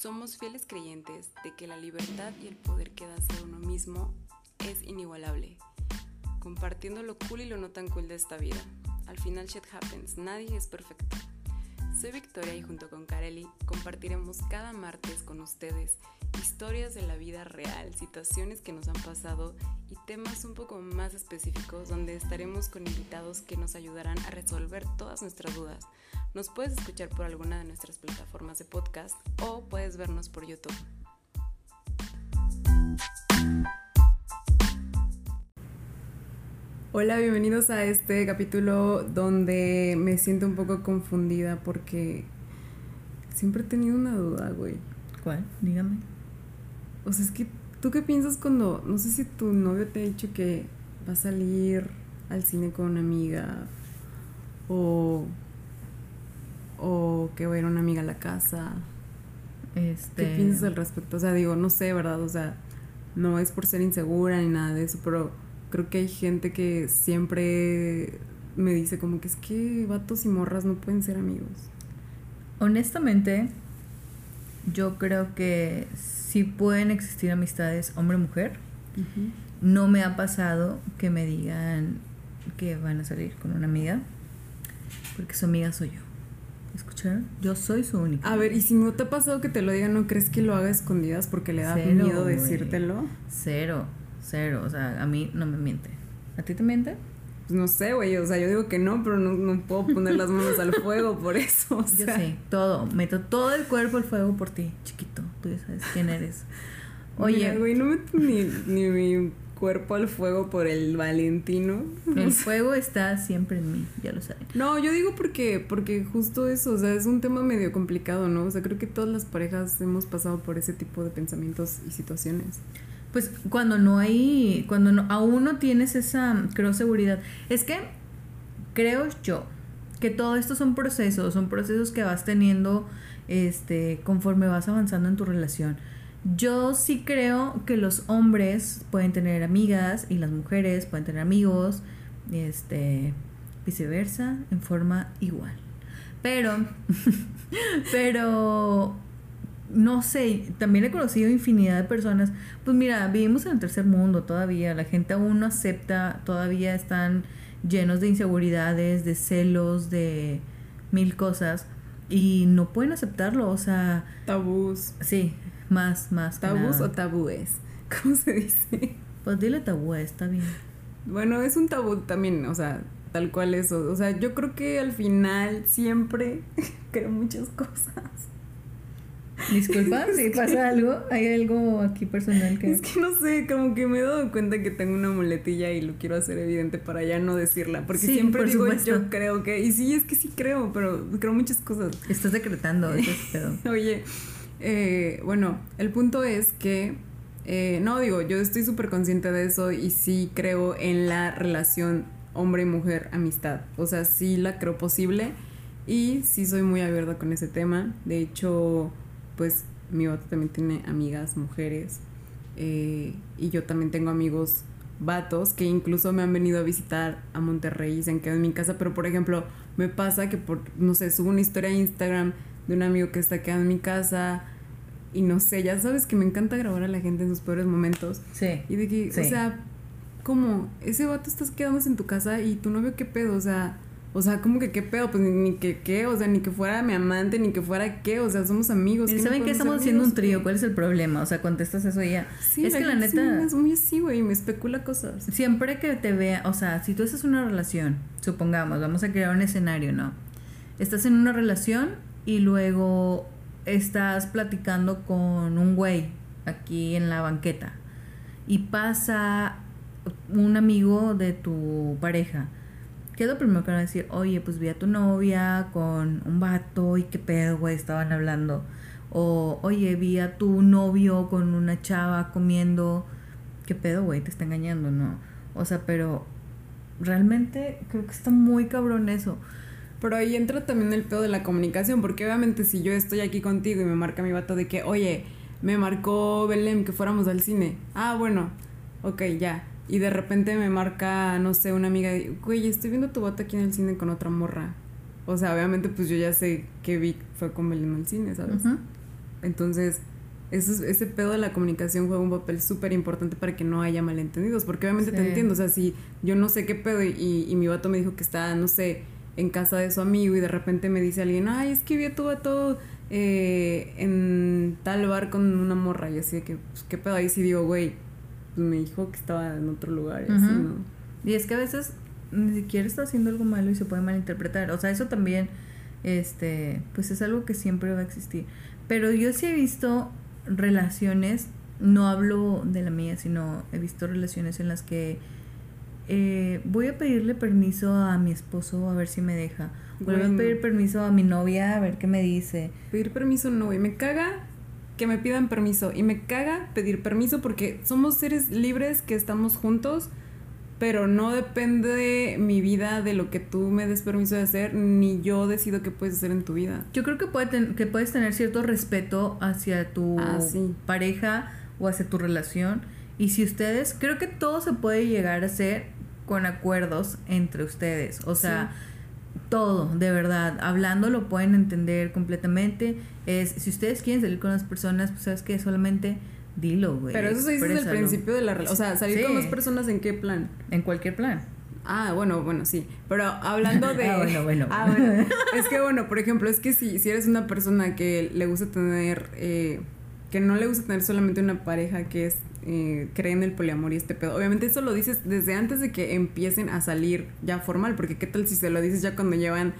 Somos fieles creyentes de que la libertad y el poder que da ser uno mismo es inigualable, compartiendo lo cool y lo no tan cool de esta vida. Al final shit happens, nadie es perfecto. Soy Victoria y junto con Kareli compartiremos cada martes con ustedes historias de la vida real, situaciones que nos han pasado y temas un poco más específicos donde estaremos con invitados que nos ayudarán a resolver todas nuestras dudas. Nos puedes escuchar por alguna de nuestras plataformas de podcast o puedes vernos por YouTube. Hola, bienvenidos a este capítulo donde me siento un poco confundida porque siempre he tenido una duda, güey. ¿Cuál? Dígame. O sea, es que tú qué piensas cuando, no sé si tu novio te ha dicho que va a salir al cine con una amiga o o que va a ir una amiga a la casa. Este... ¿Qué piensas al respecto? O sea, digo, no sé, ¿verdad? O sea, no es por ser insegura ni nada de eso, pero creo que hay gente que siempre me dice como que es que vatos y morras no pueden ser amigos. Honestamente, yo creo que sí pueden existir amistades hombre-mujer. No me ha pasado que me digan que van a salir con una amiga, porque su amiga soy yo. Yo soy su única. A ver, y si no te ha pasado que te lo digan, ¿no crees que lo haga escondidas porque le da miedo decírtelo? Cero, cero. O sea, a mí no me miente. ¿A ti te miente? Pues no sé, güey. O sea, yo digo que no, pero no, puedo poner las manos al fuego por eso. Yo sé, todo. Meto todo el cuerpo al fuego por ti, chiquito. Tú ya sabes quién eres. Oye. güey, no meto ni, ni mi cuerpo al fuego por el Valentino. El fuego está siempre en mí, ya lo saben. No, yo digo porque, porque justo eso, o sea, es un tema medio complicado, ¿no? O sea, creo que todas las parejas hemos pasado por ese tipo de pensamientos y situaciones. Pues cuando no hay, cuando no, aún no tienes esa, creo, seguridad. Es que creo yo que todo esto son procesos, son procesos que vas teniendo este, conforme vas avanzando en tu relación yo sí creo que los hombres pueden tener amigas y las mujeres pueden tener amigos, este, viceversa, en forma igual. Pero, pero, no sé, también he conocido infinidad de personas. Pues mira, vivimos en el tercer mundo todavía, la gente aún no acepta, todavía están llenos de inseguridades, de celos, de mil cosas y no pueden aceptarlo, o sea... Tabús. Sí, más, más. ¿Tabús o tabúes? ¿Cómo se dice? Pues dile tabú, está bien. Bueno, es un tabú también, o sea, tal cual eso. O sea, yo creo que al final siempre creo muchas cosas. Disculpa, si pasa algo, hay algo aquí personal que... Es que no sé, como que me he dado cuenta que tengo una muletilla y lo quiero hacer evidente para ya no decirla, porque siempre digo yo creo que... Y sí, es que sí creo, pero creo muchas cosas. Estás decretando, eso Oye, eh, bueno, el punto es que, eh, no digo, yo estoy súper consciente de eso y sí creo en la relación hombre y mujer amistad. O sea, sí la creo posible y sí soy muy abierta con ese tema. De hecho, pues mi vato también tiene amigas mujeres eh, y yo también tengo amigos vatos que incluso me han venido a visitar a Monterrey y se han quedado en mi casa, pero por ejemplo, me pasa que por, no sé, subo una historia a Instagram de un amigo que está quedando en mi casa. Y no sé, ya sabes que me encanta grabar a la gente en sus peores momentos. Sí. Y de que, o sea, como ese vato estás quedándose en tu casa y tu novio qué pedo, o sea, o sea, como que qué pedo, pues ni, que qué, o sea, ni que fuera mi amante, ni que fuera qué, o sea, somos amigos. ¿Y saben que estamos haciendo un trío? ¿Cuál es el problema? O sea, contestas eso y ya. Sí, es que la neta. Es muy así, güey, me especula cosas. Siempre que te vea, o sea, si tú estás en una relación, supongamos, vamos a crear un escenario, ¿no? Estás en una relación y luego estás platicando con un güey aquí en la banqueta y pasa un amigo de tu pareja. ¿Qué es lo primero que van a decir? Oye, pues vi a tu novia con un vato y qué pedo, güey, estaban hablando. O, oye, vi a tu novio con una chava comiendo. ¿Qué pedo, güey? Te está engañando, ¿no? O sea, pero realmente creo que está muy cabrón eso. Pero ahí entra también el pedo de la comunicación, porque obviamente si yo estoy aquí contigo y me marca mi vato de que, oye, me marcó Belém que fuéramos al cine. Ah, bueno, ok, ya. Y de repente me marca, no sé, una amiga, güey, estoy viendo tu vato aquí en el cine con otra morra. O sea, obviamente pues yo ya sé que Vic fue con Belém al cine, ¿sabes? Entonces, ese, ese pedo de la comunicación juega un papel súper importante para que no haya malentendidos, porque obviamente te entiendo, o sea, si yo no sé qué pedo y, y mi vato me dijo que está, no sé, en casa de su amigo y de repente me dice alguien, ay, es que vi a tu vato eh, en tal bar con una morra y así de que, pues, qué pedo, ahí sí digo, güey, pues me dijo que estaba en otro lugar y así. ¿no? Y es que a veces ni siquiera está haciendo algo malo y se puede malinterpretar. O sea, eso también, este, pues es algo que siempre va a existir. Pero yo sí he visto relaciones, no hablo de la mía, sino he visto relaciones en las que eh, voy a pedirle permiso a mi esposo a ver si me deja. Voy a pedir permiso a mi novia a ver qué me dice. Pedir permiso no, güey. Me caga que me pidan permiso. Y me caga pedir permiso porque somos seres libres que estamos juntos, pero no depende de mi vida de lo que tú me des permiso de hacer, ni yo decido qué puedes hacer en tu vida. Yo creo que, puede ten- que puedes tener cierto respeto hacia tu Ah, sí. pareja o hacia tu relación. Y si ustedes, creo que todo se puede llegar a hacer con acuerdos entre ustedes. O sea, todo, de verdad. Hablando lo pueden entender completamente. Es, si ustedes quieren salir con las personas, pues sabes que solamente dilo, güey. pero eso se dice desde el principio de la relación. O sea, salir Sí. con más personas en qué plan. En cualquier plan. Ah, bueno, bueno, sí. Pero hablando de. Ah, bueno, bueno. Ah, bueno. Es que, bueno, por ejemplo, es que si, si eres una persona que le gusta tener. eh, que no le gusta tener solamente una pareja que es. Eh, cree en el poliamor y este pedo. Obviamente, eso lo dices desde antes de que empiecen a salir ya formal. Porque, ¿qué tal si se lo dices ya cuando llevan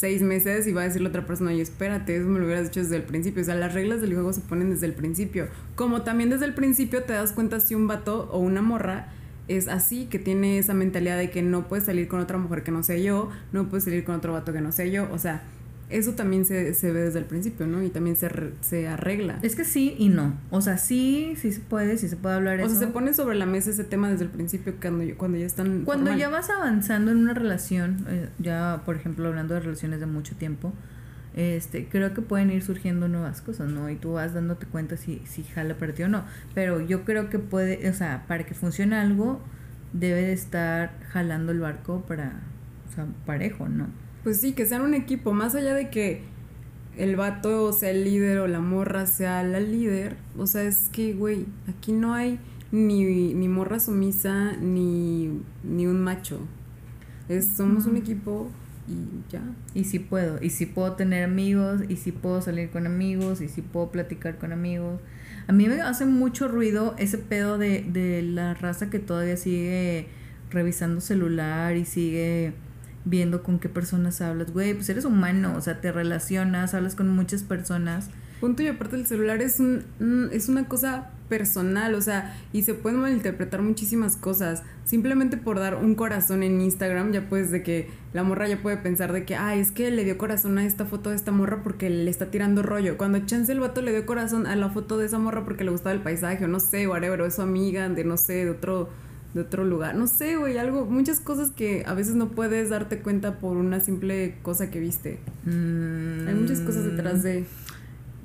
seis meses y va a decir la otra persona, oye, espérate, eso me lo hubieras dicho desde el principio. O sea, las reglas del juego se ponen desde el principio. Como también desde el principio te das cuenta si un vato o una morra es así, que tiene esa mentalidad de que no puedes salir con otra mujer que no sea yo, no puedes salir con otro vato que no sea yo. O sea, eso también se, se ve desde el principio, ¿no? Y también se, se arregla. Es que sí y no. O sea, sí, sí se puede, sí se puede hablar O eso. sea, se pone sobre la mesa ese tema desde el principio cuando, cuando ya están... Cuando formal. ya vas avanzando en una relación, eh, ya por ejemplo hablando de relaciones de mucho tiempo, este, creo que pueden ir surgiendo nuevas cosas, ¿no? Y tú vas dándote cuenta si, si jala para ti o no. Pero yo creo que puede, o sea, para que funcione algo, debe de estar jalando el barco para, o sea, parejo, ¿no? Pues sí, que sean un equipo, más allá de que el vato sea el líder o la morra sea la líder, o sea, es que, güey, aquí no hay ni, ni morra sumisa ni, ni un macho. Es, somos un equipo y ya. Y si puedo, y si puedo tener amigos, y si puedo salir con amigos, y si puedo platicar con amigos. A mí me hace mucho ruido ese pedo de, de la raza que todavía sigue revisando celular y sigue viendo con qué personas hablas. Güey, pues eres humano, o sea, te relacionas, hablas con muchas personas. Punto y aparte el celular es un, es una cosa personal, o sea, y se pueden malinterpretar muchísimas cosas. Simplemente por dar un corazón en Instagram, ya puedes de que la morra ya puede pensar de que, ay, es que le dio corazón a esta foto de esta morra porque le está tirando rollo. Cuando chance el vato le dio corazón a la foto de esa morra porque le gustaba el paisaje, o no sé, whatever, o es su amiga de no sé, de otro de otro lugar. No sé, güey, algo, muchas cosas que a veces no puedes darte cuenta por una simple cosa que viste. Hay muchas cosas detrás de...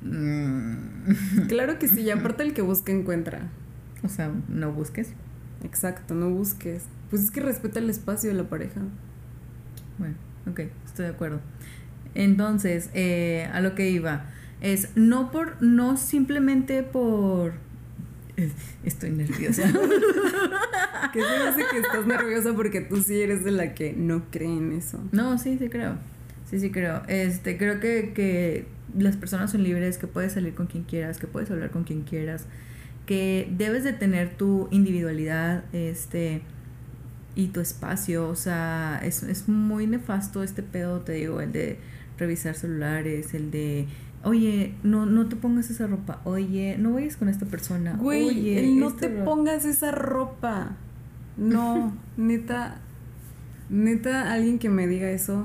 Mm. Claro que sí, y aparte el que busca encuentra. O sea, no busques. Exacto, no busques. Pues es que respeta el espacio de la pareja. Bueno, ok, estoy de acuerdo. Entonces, eh, a lo que iba, es no por, no simplemente por... Estoy nerviosa. Que se hace que estás nerviosa porque tú sí eres de la que no cree en eso. No, sí, sí creo. Sí, sí creo. Este, creo que, que las personas son libres, que puedes salir con quien quieras, que puedes hablar con quien quieras, que debes de tener tu individualidad, este, y tu espacio. O sea, es, es muy nefasto este pedo, te digo, el de revisar celulares, el de oye, no, no te pongas esa ropa, oye, no vayas con esta persona, Güey, oye, el no esta te pongas esa ropa. No, neta. Neta, alguien que me diga eso.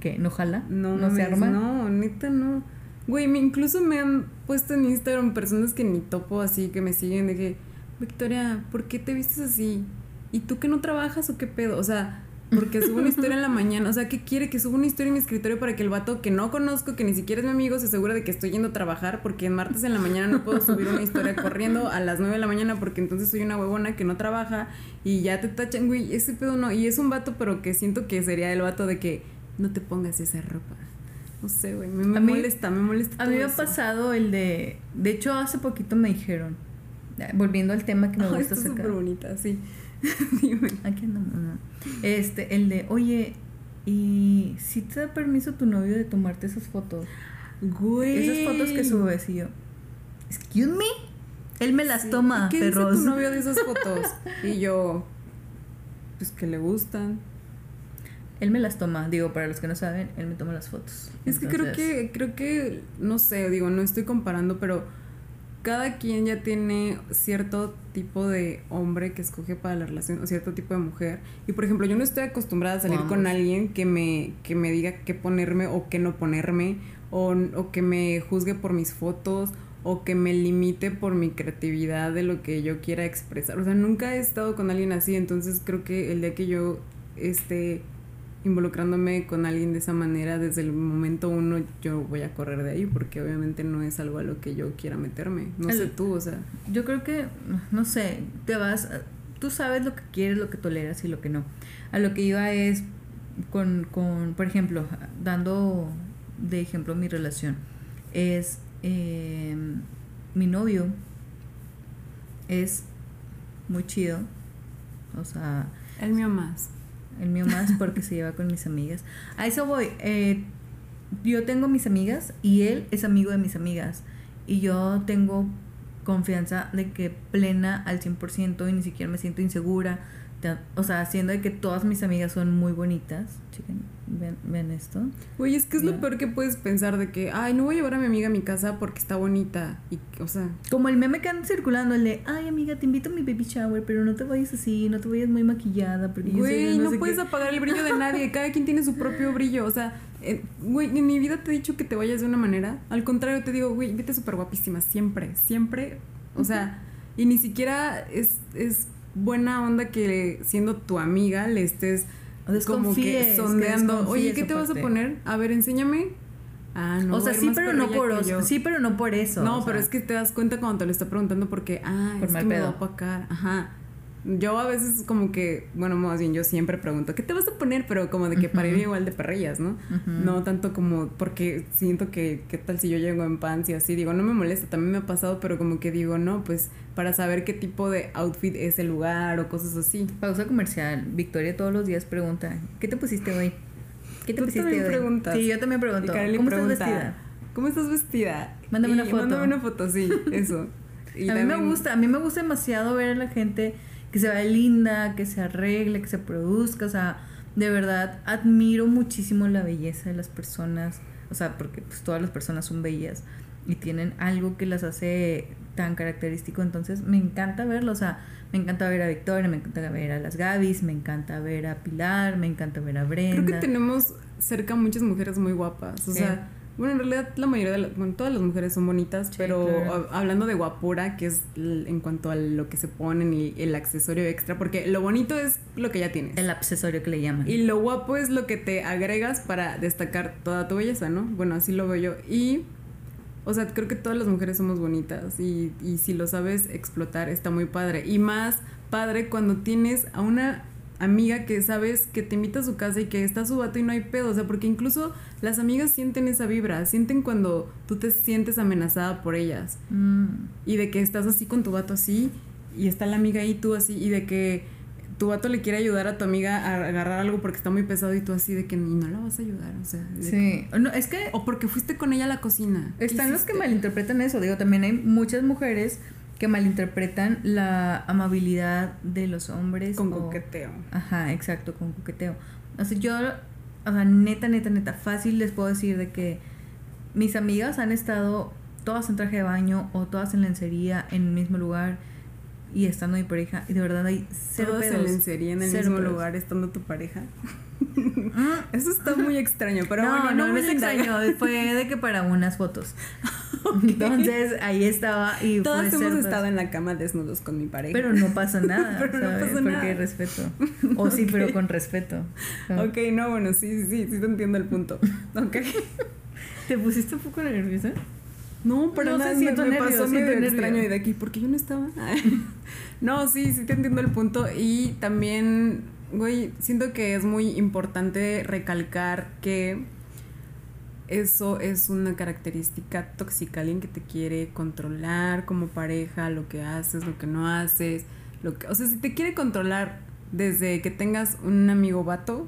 ¿Qué? ¿No jala? No, ¿No se arma? No, neta no. Güey, me, incluso me han puesto en Instagram personas que ni topo así, que me siguen de que, Victoria, ¿por qué te vistes así? ¿Y tú que no trabajas o qué pedo? O sea, porque subo una historia en la mañana. O sea, ¿qué quiere? Que suba una historia en mi escritorio para que el vato que no conozco, que ni siquiera es mi amigo, se asegure de que estoy yendo a trabajar. Porque en martes en la mañana no puedo subir una historia corriendo a las 9 de la mañana porque entonces soy una huevona que no trabaja y ya te tachan, güey. Ese pedo no. Y es un vato, pero que siento que sería el vato de que no te pongas esa ropa. No sé, güey, me, me molesta, me molesta. A mí me ha pasado el de... De hecho, hace poquito me dijeron, volviendo al tema que me gusta sacar. súper bonita, sí. Dime. Aquí andamos, no. Este, el de, oye, ¿y si te da permiso tu novio de tomarte esas fotos? Güey. Esas fotos que subes y yo, excuse me, él me las toma, ¿Qué perros. Dice tu novio de esas fotos? y yo, pues que le gustan. Él me las toma, digo, para los que no saben, él me toma las fotos. Es que creo que, creo que, no sé, digo, no estoy comparando, pero cada quien ya tiene cierto tipo de hombre que escoge para la relación o cierto tipo de mujer. Y por ejemplo, yo no estoy acostumbrada a salir con alguien que me, que me diga qué ponerme o qué no ponerme, o, o que me juzgue por mis fotos, o que me limite por mi creatividad de lo que yo quiera expresar. O sea, nunca he estado con alguien así, entonces creo que el día que yo esté involucrándome con alguien de esa manera desde el momento uno yo voy a correr de ahí porque obviamente no es algo a lo que yo quiera meterme. No sé tú o sea. Yo creo que no sé te vas tú sabes lo que quieres lo que toleras y lo que no. A lo que iba es con, con por ejemplo dando de ejemplo mi relación es eh, mi novio es muy chido o sea el mío más el mío más porque se lleva con mis amigas. A eso voy. Eh, yo tengo mis amigas y él es amigo de mis amigas. Y yo tengo confianza de que plena al 100% y ni siquiera me siento insegura o sea, haciendo de que todas mis amigas son muy bonitas. Chiquen, ven, esto. Oye, es que es lo peor que puedes pensar de que, ay, no voy a llevar a mi amiga a mi casa porque está bonita. Y, o sea. Como el meme que anda circulando, el de, ay, amiga, te invito a mi baby shower, pero no te vayas así, no te vayas muy maquillada. Porque güey, no, puedes apagar el brillo de nadie. Cada quien tiene su propio brillo. O sea, eh, güey, en mi vida te he dicho que te vayas de una manera. Al contrario, te digo, güey, vete súper guapísima. Siempre, siempre. O sea, y ni siquiera es, es buena onda que siendo tu amiga le estés como que sondeando, oye, ¿qué te vas a poner? A ver, enséñame. Ah, no. O sea, sí, pero no por eso. Sí, pero no por eso. No, pero es que te das cuenta cuando te lo está preguntando porque, ah, es que me va a opacar. Ajá. Yo a veces como que, bueno, más bien yo siempre pregunto, ¿qué te vas a poner? Pero como de que para ir igual de perrillas, ¿no? No tanto como porque siento que, ¿qué tal si yo llego en pants y así? Digo, no me molesta, también me ha pasado, pero como que digo, no, pues para saber qué tipo de outfit es el lugar o cosas así. Pausa comercial. Victoria todos los días pregunta, ¿qué te pusiste hoy? ¿Qué te pusiste hoy? Preguntas. Sí, yo también pregunto. ¿Cómo estás vestida? ¿Cómo estás vestida? Mándame una foto. Mándame una foto, sí, eso. a mí me gusta, a mí me gusta demasiado ver a la gente que se vea linda, que se arregle, que se produzca, o sea, de verdad admiro muchísimo la belleza de las personas, o sea, porque pues todas las personas son bellas y tienen algo que las hace tan característico, entonces me encanta verlo, o sea, me encanta ver a Victoria, me encanta ver a las Gabis, me encanta ver a Pilar, me encanta ver a Brenda. Creo que tenemos cerca muchas mujeres muy guapas, o sea, bueno, en realidad la mayoría de las, bueno, todas las mujeres son bonitas, pero hablando de guapura, que es en cuanto a lo que se ponen y el accesorio extra, porque lo bonito es lo que ya tienes. El accesorio que le llaman. Y lo guapo es lo que te agregas para destacar toda tu belleza, ¿no? Bueno, así lo veo yo. Y, o sea, creo que todas las mujeres somos bonitas y, y si lo sabes explotar está muy padre. Y más padre cuando tienes a una amiga que sabes que te invita a su casa y que está su vato y no hay pedo. O sea, porque incluso las amigas sienten esa vibra, sienten cuando tú te sientes amenazada por ellas. Mm. Y de que estás así con tu vato así y está la amiga ahí tú así y de que tu vato le quiere ayudar a tu amiga a agarrar algo porque está muy pesado y tú así de que ni no la vas a ayudar, o sea, sí, no, es que o porque fuiste con ella a la cocina. Están los que malinterpretan eso, digo, también hay muchas mujeres que malinterpretan la amabilidad de los hombres. Con coqueteo. Ajá, exacto, con coqueteo. O sea, yo, o sea, neta, neta, neta, fácil les puedo decir de que mis amigas han estado todas en traje de baño o todas en lencería en el mismo lugar y estando mi pareja y de verdad hay cero en lencería en el mismo lugar estando tu pareja. Ah. Eso está muy extraño, pero no, bueno, no, no es extraño, fue de que para unas fotos. Entonces ahí estaba y Todas hemos estado en la cama desnudos con mi pareja. Pero no pasa nada, pero no pasa Porque hay respeto. O sí, pero con respeto. Ok, no, bueno, sí, sí, sí, sí te entiendo el punto. Ok. ¿Te pusiste un poco nerviosa? No, pero no nada, me, me pasó medio extraño y de aquí, porque yo no estaba. no, sí, sí te entiendo el punto. Y también, güey, siento que es muy importante recalcar que eso es una característica tóxica, alguien que te quiere controlar como pareja, lo que haces, lo que no haces, lo que, o sea, si te quiere controlar desde que tengas un amigo vato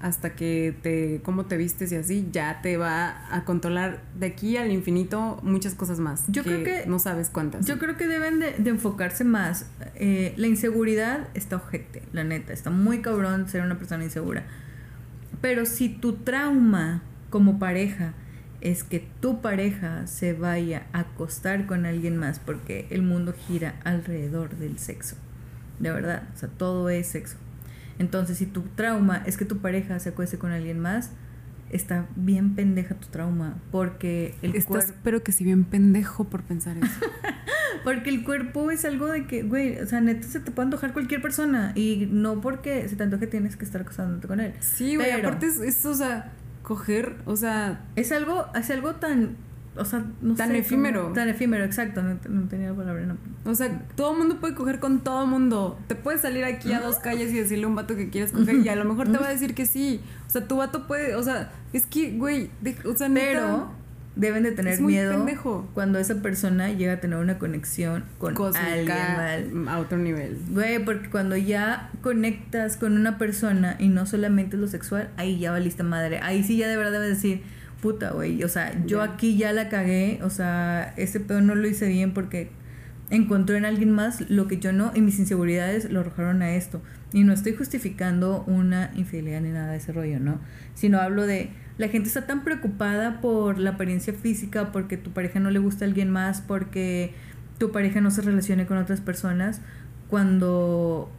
hasta que te cómo te vistes y así, ya te va a controlar de aquí al infinito muchas cosas más. Yo creo que no sabes cuántas. Yo creo que deben de, enfocarse más. Eh, la inseguridad está ojete, la neta, está muy cabrón ser una persona insegura. Pero si tu trauma como pareja es que tu pareja se vaya a acostar con alguien más porque el mundo gira alrededor del sexo. De verdad, o sea, todo es sexo. Entonces, si tu trauma es que tu pareja se acueste con alguien más, está bien pendeja tu trauma, porque el cuerpo... Pero que si bien pendejo por pensar eso. porque el cuerpo es algo de que, güey, o sea, neta se te puede antojar cualquier persona y no porque se te antoje tienes que estar acostándote con él. Sí, güey, aparte es, es, o sea, coger, o sea... Es algo, es algo tan, o sea, no tan efímero. tan efímero, exacto, no, tenía la palabra. No. O sea, todo el mundo puede coger con todo mundo. Te puedes salir aquí a dos calles y decirle a un vato que quieres coger y a lo mejor te va a decir que sí. O sea, tu vato puede, o sea, es que, güey, o sea, Pero deben de tener miedo cuando esa persona llega a tener una conexión con alguien a otro nivel. Güey, porque cuando ya conectas con una persona y no solamente lo sexual, ahí ya valiste madre. Ahí sí ya de verdad debes decir, puta, güey, o sea, yo aquí ya la cagué, o sea, ese pedo no lo hice bien porque encontró en alguien más lo que yo no y mis inseguridades lo arrojaron a esto. Y no estoy justificando una infidelidad ni nada de ese rollo, ¿no? Sino hablo de la gente está tan preocupada por la apariencia física, porque tu pareja no le gusta a alguien más, porque tu pareja no se relacione con otras personas, cuando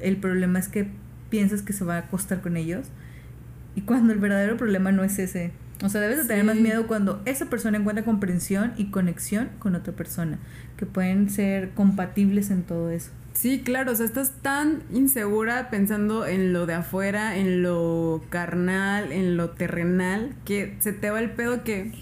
el problema es que piensas que se va a acostar con ellos y cuando el verdadero problema no es ese. O sea, debes de tener más miedo cuando esa persona encuentra comprensión y conexión con otra persona, que pueden ser compatibles en todo eso. Sí, claro, o sea, estás tan insegura pensando en lo de afuera, en lo carnal, en lo terrenal, que se te va el pedo que...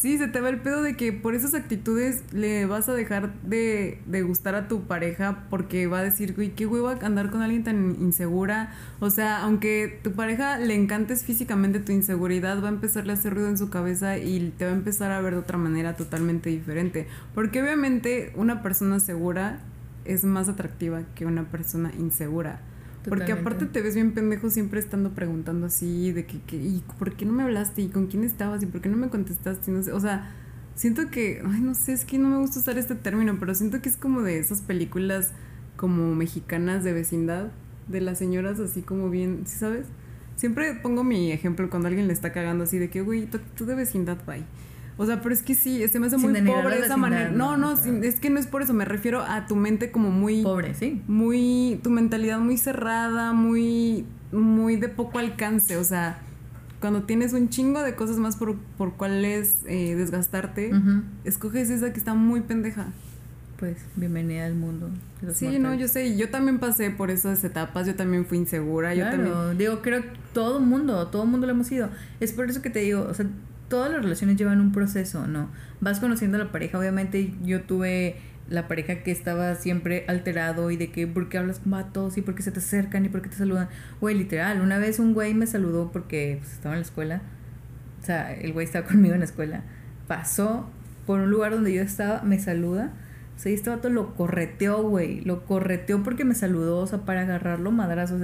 sí, se te va el pedo de que por esas actitudes le vas a dejar de, de gustar a tu pareja porque va a decir, güey, qué hueva andar con alguien tan insegura. O sea, aunque tu pareja le encantes físicamente tu inseguridad, va a empezarle a hacer ruido en su cabeza y te va a empezar a ver de otra manera totalmente diferente. Porque obviamente una persona segura es más atractiva que una persona insegura. Porque aparte te ves bien pendejo siempre estando preguntando así de que, ¿y por qué no me hablaste? ¿Y con quién estabas? ¿Y por qué no me contestaste? No sé, o sea, siento que, ay, no sé, es que no me gusta usar este término, pero siento que es como de esas películas como mexicanas de vecindad, de las señoras así como bien, ¿sí sabes? Siempre pongo mi ejemplo cuando alguien le está cagando así de que, güey, tú de vecindad, bye. O sea, pero es que sí, se me hace muy pobre de esa manera. No, no, es que no es por eso, me refiero a tu mente como muy... Pobre, sí. Muy, tu mentalidad muy cerrada, muy, muy de poco alcance, o sea, cuando tienes un chingo de cosas más por, por cuales eh, desgastarte, escoges esa que está muy pendeja. Pues bienvenida al mundo. sí, no, yo sé, yo también pasé por esas etapas, yo también fui insegura, yo también... Digo, creo que todo mundo, todo mundo lo hemos ido. Es por eso que te digo, o sea, todas las relaciones llevan un proceso, ¿no? Vas conociendo a la pareja, obviamente yo tuve la pareja que estaba siempre alterado y de que por qué hablas con vatos y por qué se te acercan y por qué te saludan. Güey, literal, una vez un güey me saludó porque pues, estaba en la escuela. O sea, el güey estaba conmigo en la escuela. Pasó por un lugar donde yo estaba, me saluda. O sea, este vato lo correteó, güey. Lo correteó porque me saludó, o sea, para agarrarlo madrazos.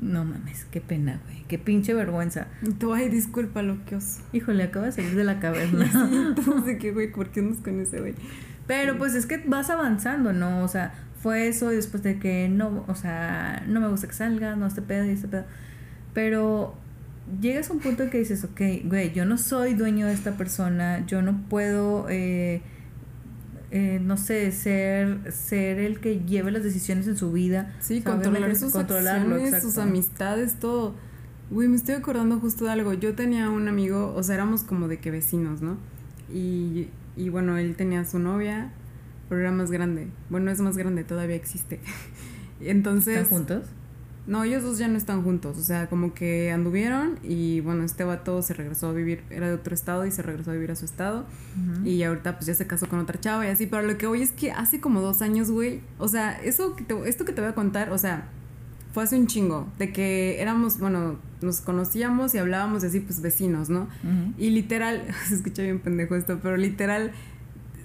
No mames, qué pena, güey. Qué pinche vergüenza. Tú, ay, disculpa lo que os. Híjole, acaba de salir de la caverna. entonces, ¿qué, güey? ¿Por qué andas con ese, güey? Pero pues es que vas avanzando, ¿no? O sea, fue eso y después de que no, o sea, no me gusta que salga, no este pedo y este pedo. Pero llegas a un punto en que dices, ok, güey, yo no soy dueño de esta persona, yo no puedo. Eh, eh, no sé, ser, ser el que lleve las decisiones en su vida. Sí, controlar sus acciones, sus amistades, todo. Uy, me estoy acordando justo de algo. Yo tenía un amigo, o sea, éramos como de que vecinos, ¿no? Y, y bueno, él tenía su novia, pero era más grande. Bueno, es más grande, todavía existe. Entonces... ¿Están juntos? No, ellos dos ya no están juntos, o sea, como que anduvieron y bueno, este vato se regresó a vivir, era de otro estado y se regresó a vivir a su estado y ahorita pues ya se casó con otra chava y así, pero lo que hoy es que hace como dos años, güey, o sea, eso que te, esto que te voy a contar, o sea, fue hace un chingo, de que éramos, bueno, nos conocíamos y hablábamos así, pues vecinos, ¿no? Y literal, se escucha bien pendejo esto, pero literal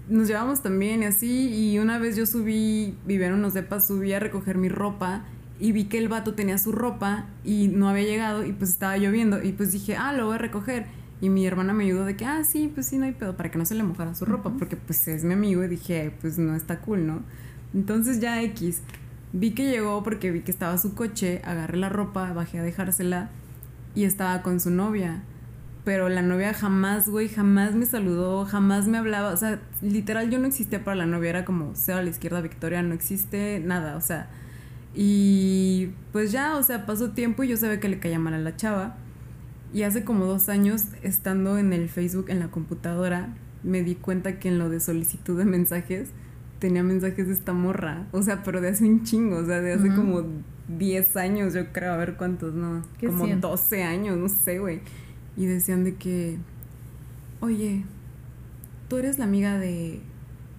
nos llevamos también y así, y una vez yo subí, vivía en unos depas, subí a recoger mi ropa y vi que el vato tenía su ropa y no había llegado y pues estaba lloviendo y pues dije, ah, lo voy a recoger. Y mi hermana me ayudó de que, ah, sí, pues sí, no hay pedo, para que no se le mojara su ropa, porque pues es mi amigo y dije, pues no está cool, ¿no? Entonces ya X, vi que llegó porque vi que estaba su coche, agarré la ropa, bajé a dejársela y estaba con su novia. Pero la novia jamás, güey, jamás me saludó, jamás me hablaba. O sea, literal yo no existía para la novia, era como, sea a la izquierda, Victoria, no existe nada, o sea. Y pues ya, o sea, pasó tiempo y yo sabía que le caía mal a la chava. Y hace como dos años, estando en el Facebook, en la computadora, me di cuenta que en lo de solicitud de mensajes tenía mensajes de esta morra. O sea, pero de hace un chingo, o sea, de hace como 10 años, yo creo, a ver cuántos, no. Como 12 años, no sé, güey. Y decían de que, oye, tú eres la amiga de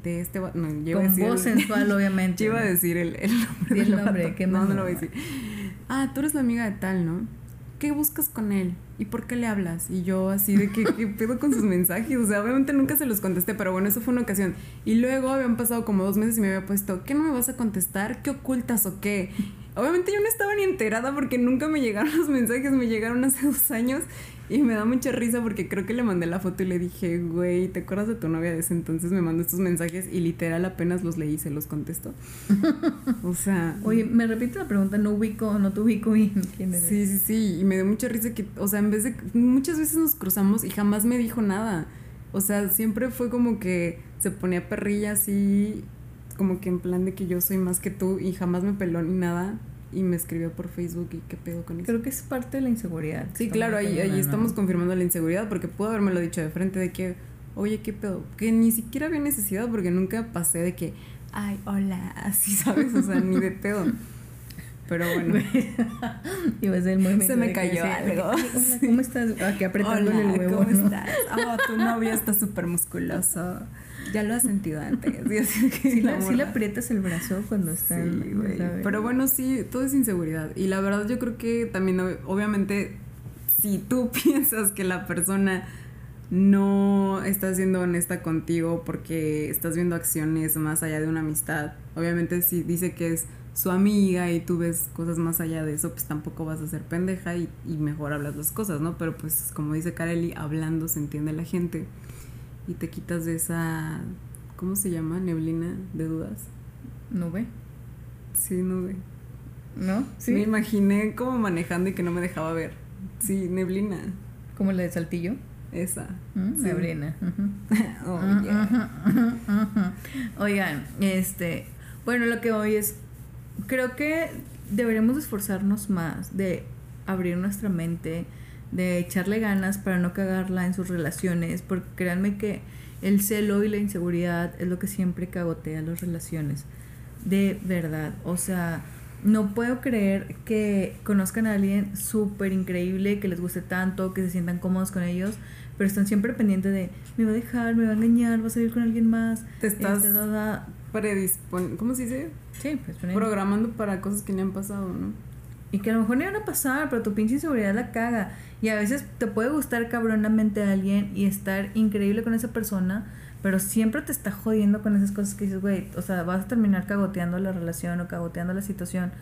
de este no, yo Con voz sensual, obviamente. Yo iba a decir el, el nombre. el nombre, ¿qué más? No, no lo voy a decir. Ah, tú eres la amiga de tal, ¿no? ¿Qué buscas con él? ¿Y por qué le hablas? Y yo así de que, ¿qué pedo con sus mensajes? O sea, obviamente nunca se los contesté, pero bueno, eso fue una ocasión. Y luego habían pasado como dos meses y me había puesto, ¿qué no me vas a contestar? ¿Qué ocultas o qué? Obviamente yo no estaba ni enterada porque nunca me llegaron los mensajes, me llegaron hace dos años y me da mucha risa porque creo que le mandé la foto y le dije, güey, ¿te acuerdas de tu novia de ese entonces? Me mandó estos mensajes y literal apenas los leí y se los contesto. o sea... Oye, me repito la pregunta, no ubico, no te ubico y quién eres. Sí, sí, sí, y me dio mucha risa que, o sea, en vez de... Muchas veces nos cruzamos y jamás me dijo nada. O sea, siempre fue como que se ponía perrilla así, como que en plan de que yo soy más que tú y jamás me peló ni nada y me escribió por Facebook y qué pedo con eso. Creo que es parte de la inseguridad. Sí, claro, ahí, ahí estamos confirmando la inseguridad porque pudo haberme lo dicho de frente de que, oye, qué pedo, que ni siquiera había necesidad porque nunca pasé de que, ay, hola, así, ¿sabes? O sea, ni de pedo. Pero bueno. Iba a ser muy Se me cayó algo. Hola, ¿cómo estás? Aquí apretándole el huevo. ¿Cómo estás? Oh, tu novio está súper musculoso. Ya lo has sentido antes. sí, la, le aprietas el brazo cuando está. Sí, Pero bueno, sí, todo es inseguridad. Y la verdad, yo creo que también, obviamente, si tú piensas que la persona no está siendo honesta contigo porque estás viendo acciones más allá de una amistad, obviamente, si dice que es su amiga y tú ves cosas más allá de eso, pues tampoco vas a ser pendeja y, y mejor hablas las cosas, ¿no? Pero pues como dice Kareli, hablando se entiende la gente y te quitas de esa, ¿cómo se llama? Neblina de dudas. Nube. Sí, nube. ¿No? Sí. Me imaginé como manejando y que no me dejaba ver. Sí, neblina. ¿Como la de Saltillo? Esa. Mm, neblina. oh, Oigan, este, bueno, lo que hoy es, creo que deberíamos esforzarnos más de abrir nuestra mente, de echarle ganas para no cagarla en sus relaciones, porque créanme que el celo y la inseguridad es lo que siempre cagotea las relaciones. De verdad, o sea, no puedo creer que conozcan a alguien súper increíble, que les guste tanto, que se sientan cómodos con ellos, pero están siempre pendientes de, me va a dejar, me va a engañar, va a salir con alguien más. Te estás este, predisponiendo, ¿cómo se dice? Sí, pues, Programando para cosas que ni han pasado, ¿no? Y que a lo mejor no van a pasar, pero tu pinche inseguridad la caga. Y a veces te puede gustar cabronamente a alguien y estar increíble con esa persona, pero siempre te está jodiendo con esas cosas que dices, güey, o sea, vas a terminar cagoteando la relación o cagoteando la situación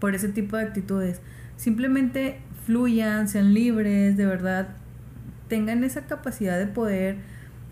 por ese tipo de actitudes. Simplemente fluyan, sean libres, de verdad, tengan esa capacidad de poder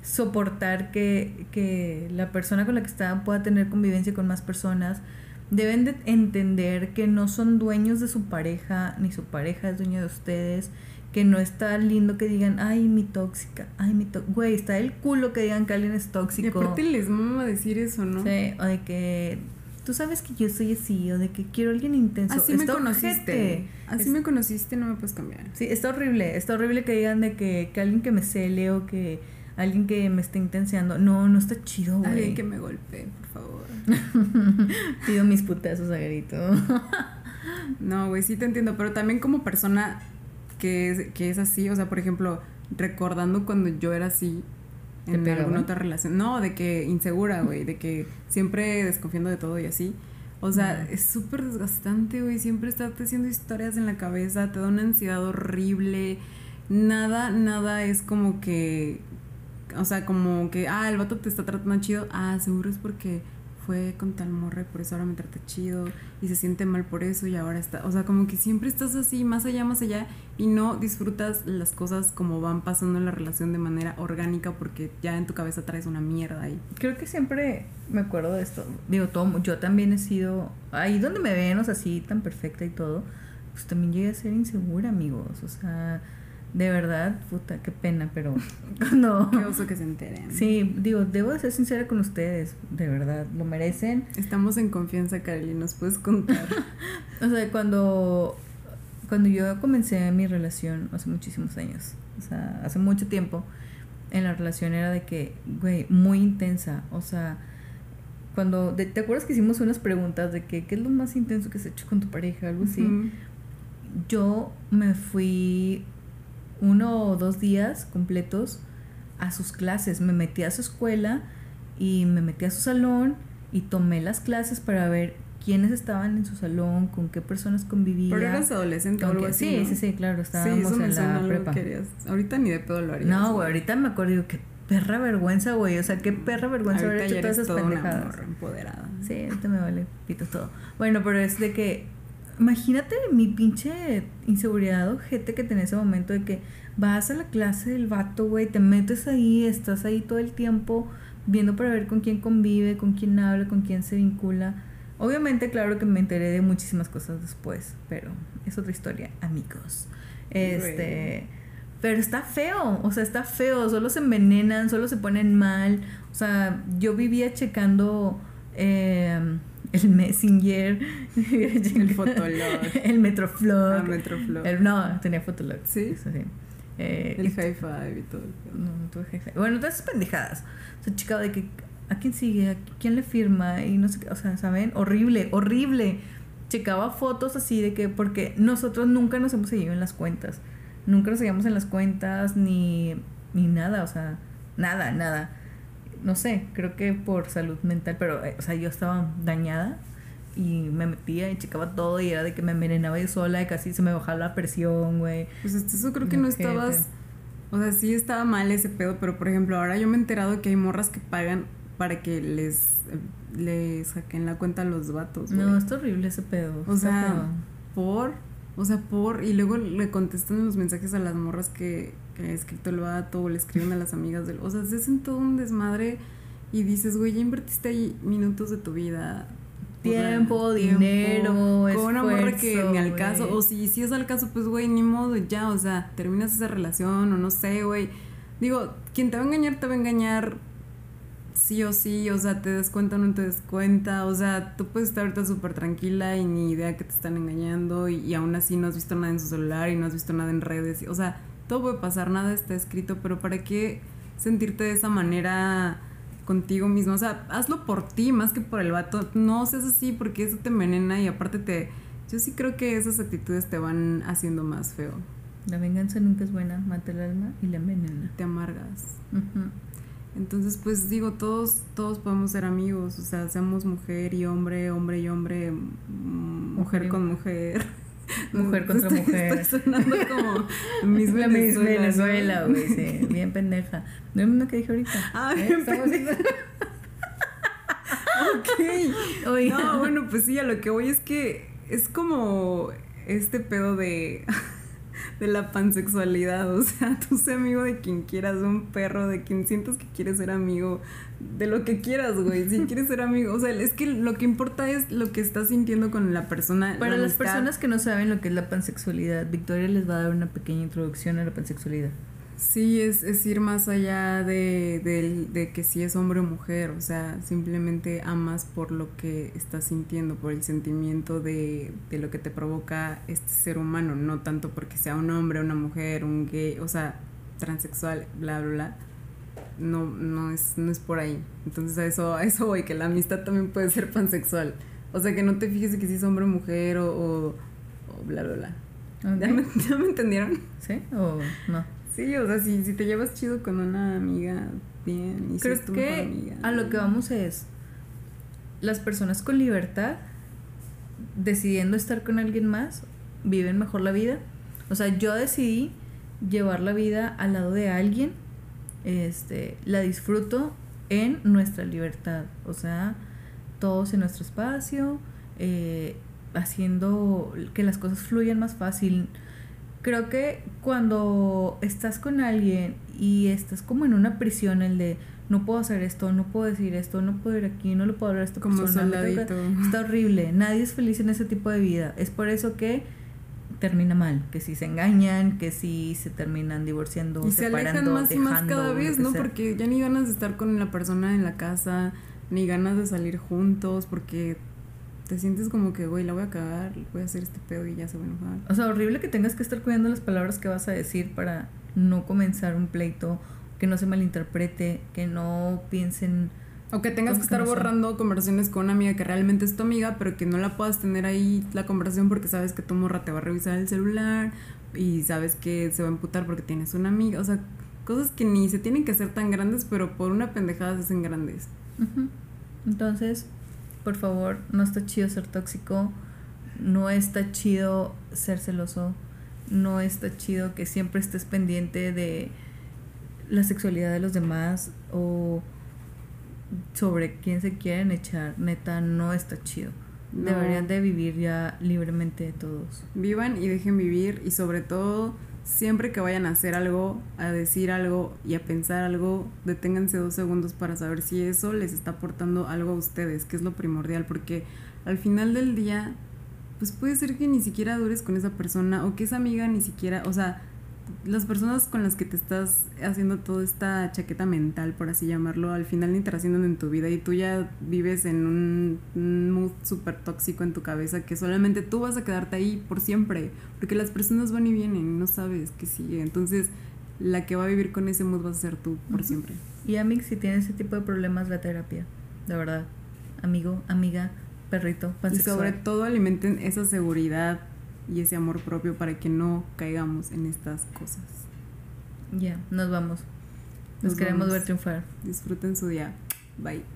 soportar que, que la persona con la que están pueda tener convivencia con más personas. Deben de entender que no son dueños de su pareja, ni su pareja es dueño de ustedes que no está lindo que digan, ay, mi tóxica, ay, mi tóxica. Güey, está el culo que digan que alguien es tóxico. Y aparte les mama decir eso, ¿no? Sí, o de que tú sabes que yo soy así, o de que quiero a alguien intenso. Así me conociste. Así me conociste, no me puedes cambiar. Sí, está horrible. Está horrible que digan de que, que alguien que me cele o que alguien que me esté intenseando. No, no está chido, güey. Alguien que me golpee, por favor. Pido mis putazos a grito. no, güey, sí te entiendo, pero también como persona que es, que es así, o sea, por ejemplo, recordando cuando yo era así en alguna otra relación, no, de que insegura, güey, de que siempre desconfiando de todo y así. O sea, es súper desgastante, güey. Siempre estás haciendo historias en la cabeza, te da una ansiedad horrible. Nada, nada es como que. O sea, como que, ah, el vato te está tratando chido. Ah, seguro es porque fue con tal morre, por eso ahora me trata chido y se siente mal por eso y ahora está, o sea, como que siempre estás así, más allá, más allá y no disfrutas las cosas como van pasando en la relación de manera orgánica porque ya en tu cabeza traes una mierda ahí. Creo que siempre me acuerdo de esto, digo, todo, yo también he sido, ahí donde me ven, o sea, así tan perfecta y todo, pues también llegué a ser insegura, amigos, o sea de verdad, puta, qué pena, pero no. Qué oso que se enteren. Sí, digo, debo de ser sincera con ustedes, de verdad, lo merecen. Estamos en confianza, Carly, ¿nos puedes contar? o sea, cuando, cuando yo comencé mi relación hace muchísimos años, o sea, hace mucho tiempo, en la relación era de que, güey, muy intensa, o sea, cuando, ¿te acuerdas que hicimos unas preguntas de que, qué es lo más intenso que has hecho con tu pareja, algo así? Yo me fui uno o dos días completos a sus clases. Me metí a su escuela y me metí a su salón y tomé las clases para ver quiénes estaban en su salón, con qué personas convivía. Pero eras adolescente o algo así. Sí, sí, sí, claro, estábamos en la prepa. Ahorita ni de pedo lo harías. No, güey, ahorita me acuerdo, digo, qué perra vergüenza, güey. O sea, qué perra vergüenza haber hecho todas esas pendejadas. Una empoderada. Sí, ahorita me vale pito todo. Bueno, pero es de que imagínate mi pinche inseguridad o gente que tenía ese momento de que vas a la clase del vato, güey, te metes ahí, estás ahí todo el tiempo viendo para ver con quién convive, con quién habla, con quién se vincula. Obviamente, claro que me enteré de muchísimas cosas después, pero es otra historia, amigos. Este, pero está feo, o sea, está feo, solo se envenenan, solo se ponen mal. O sea, yo vivía checando eh, el Messenger, el Fotolog, el Metroflog. Ah, Metroflog. no, tenía Fotolog. Sí. sí. Eh, el high five y todo. No, no tuve high five. Bueno, todas esas pendejadas. O sea, chica, de que a quién sigue, a quién le firma y no sé qué. O sea, ¿saben? Horrible, horrible. Checaba fotos así de que, porque nosotros nunca nos hemos seguido en las cuentas. Nunca nos seguíamos en las cuentas ni, ni nada, o sea, nada, nada no sé, creo que por salud mental, pero, eh, o sea, yo estaba dañada y me metía y checaba todo y era de que me envenenaba yo sola y casi se me bajaba la presión, güey. Pues eso creo que no estabas, o sea, sí estaba mal ese pedo, pero por ejemplo, ahora yo me he enterado que hay morras que pagan para que les, les saquen la cuenta a los vatos. No, es horrible ese pedo. O sea, por, o sea, por, y luego le contestan los mensajes a las morras que que ha escrito el vato o le escriben a las amigas del... O sea, se hacen todo un desmadre y dices, güey, ya invertiste ahí minutos de tu vida. Tiempo, dinero, Con una morra que ni al caso, o si, si es al caso, pues, güey, ni modo, ya, o sea, terminas esa relación o no sé, güey. Digo, quien te va a engañar, te va a engañar sí o sí, o sea, te des cuenta o no te des cuenta, o sea, tú puedes estar ahorita súper tranquila y ni idea que te están engañando y, y, aún así no has visto nada en su celular y no has visto nada en redes, o sea, todo puede pasar, nada está escrito, pero ¿para qué sentirte de esa manera contigo mismo? O sea, hazlo por ti más que por el vato. No seas así porque eso te envenena y aparte te... Yo sí creo que esas actitudes te van haciendo más feo. La venganza nunca es buena, mata el alma y la envenena. Te amargas. Entonces, pues digo, todos, todos podemos ser amigos, o sea, seamos mujer y hombre, hombre y hombre, mujer con mujer. Mujer contra mujer. Estoy sonando como Miss Venezuela. güey, sí. Bien pendeja. ¿No es lo que dije ahorita? Ah, ¿Eh? bien pendeja. ok. No, bueno, pues sí, a lo que voy es que es como este pedo de de la pansexualidad. O sea, tú sé amigo de quien quieras, un perro, de quien sientas que quieres ser amigo, de lo que quieras, güey. Si quieres ser amigo, o sea, es que lo que importa es lo que estás sintiendo con la persona. Para las personas que no saben lo que es la pansexualidad, Victoria les va a dar una pequeña introducción a la pansexualidad. Sí, es, es ir más allá de, de, que si es hombre o mujer, o sea, simplemente amas por lo que estás sintiendo, por el sentimiento de, de lo que te provoca este ser humano, no tanto porque sea un hombre, una mujer, un gay, o sea, transexual, bla, bla, bla. No, no es, no es por ahí. Entonces a eso, a eso voy, que la amistad también puede ser pansexual. O sea, que no te fijes que si es hombre o mujer o, o, bla, bla, bla. ¿Ya, me, ¿Ya me entendieron? ¿Sí? ¿O no? Sí, o sea, si, si te llevas chido con una amiga, bien. Y Creo que a lo que vamos es, las personas con libertad decidiendo estar con alguien más, viven mejor la vida. O sea, yo decidí llevar la vida al lado de alguien, este, la disfruto en nuestra libertad, o sea, todos en nuestro espacio, eh, haciendo que las cosas fluyan más fácil. Creo que cuando estás con alguien y estás como en una prisión, el de no puedo hacer esto, no puedo decir esto, no puedo ir aquí, no le puedo hablar a esta Como persona. Está horrible. Nadie es feliz en ese tipo de vida. Es por eso que termina mal, que si se engañan, que si se terminan divorciando, y se alejan más y más cada vez, ¿no? Porque ya ni ganas de estar con la persona en la casa, ni ganas de salir juntos, porque te sientes como que, güey, la voy a cagar, voy a hacer este pedo y ya se va a enojar. O sea, horrible que tengas que estar cuidando las palabras que vas a decir para no comenzar un pleito, que no se malinterprete, que no piensen o que tengas que estar borrando conversaciones con una amiga que realmente es tu amiga, pero que no la puedas tener ahí la conversación porque sabes que tu morra te va a revisar el celular y sabes que se va a emputar porque tienes una amiga. O sea, cosas que ni se tienen que hacer tan grandes, pero por una pendejada se hacen grandes. Entonces, por favor, no está chido ser tóxico, no está chido ser celoso, no está chido que siempre estés pendiente de la sexualidad de los demás o sobre quién se quieren echar, neta, no está chido. Deberían de vivir ya libremente todos. Vivan y dejen vivir y sobre todo, siempre que vayan a hacer algo, a decir algo y a pensar algo, deténganse dos segundos para saber si eso les está aportando algo a ustedes, que es lo primordial, porque al final del día, pues puede ser que ni siquiera dures con esa persona o que esa amiga ni siquiera, o sea, las personas con las que te estás haciendo toda esta chaqueta mental, por así llamarlo, al final ni te haciendo en tu vida y tú ya vives en un, mood súper tóxico en tu cabeza que solamente tú vas a quedarte ahí por siempre, porque las personas van y vienen no sabes qué sigue. Entonces, la que va a vivir con ese mood vas a ser tú por siempre. Y Amix, si tienes ese tipo de problemas, la terapia, de verdad. Amigo, amiga, perrito, pansexual. Y sobre todo alimenten esa seguridad y ese amor propio para que no caigamos en estas cosas. Ya, nos vamos. Nos, queremos ver triunfar. Disfruten su día. Bye.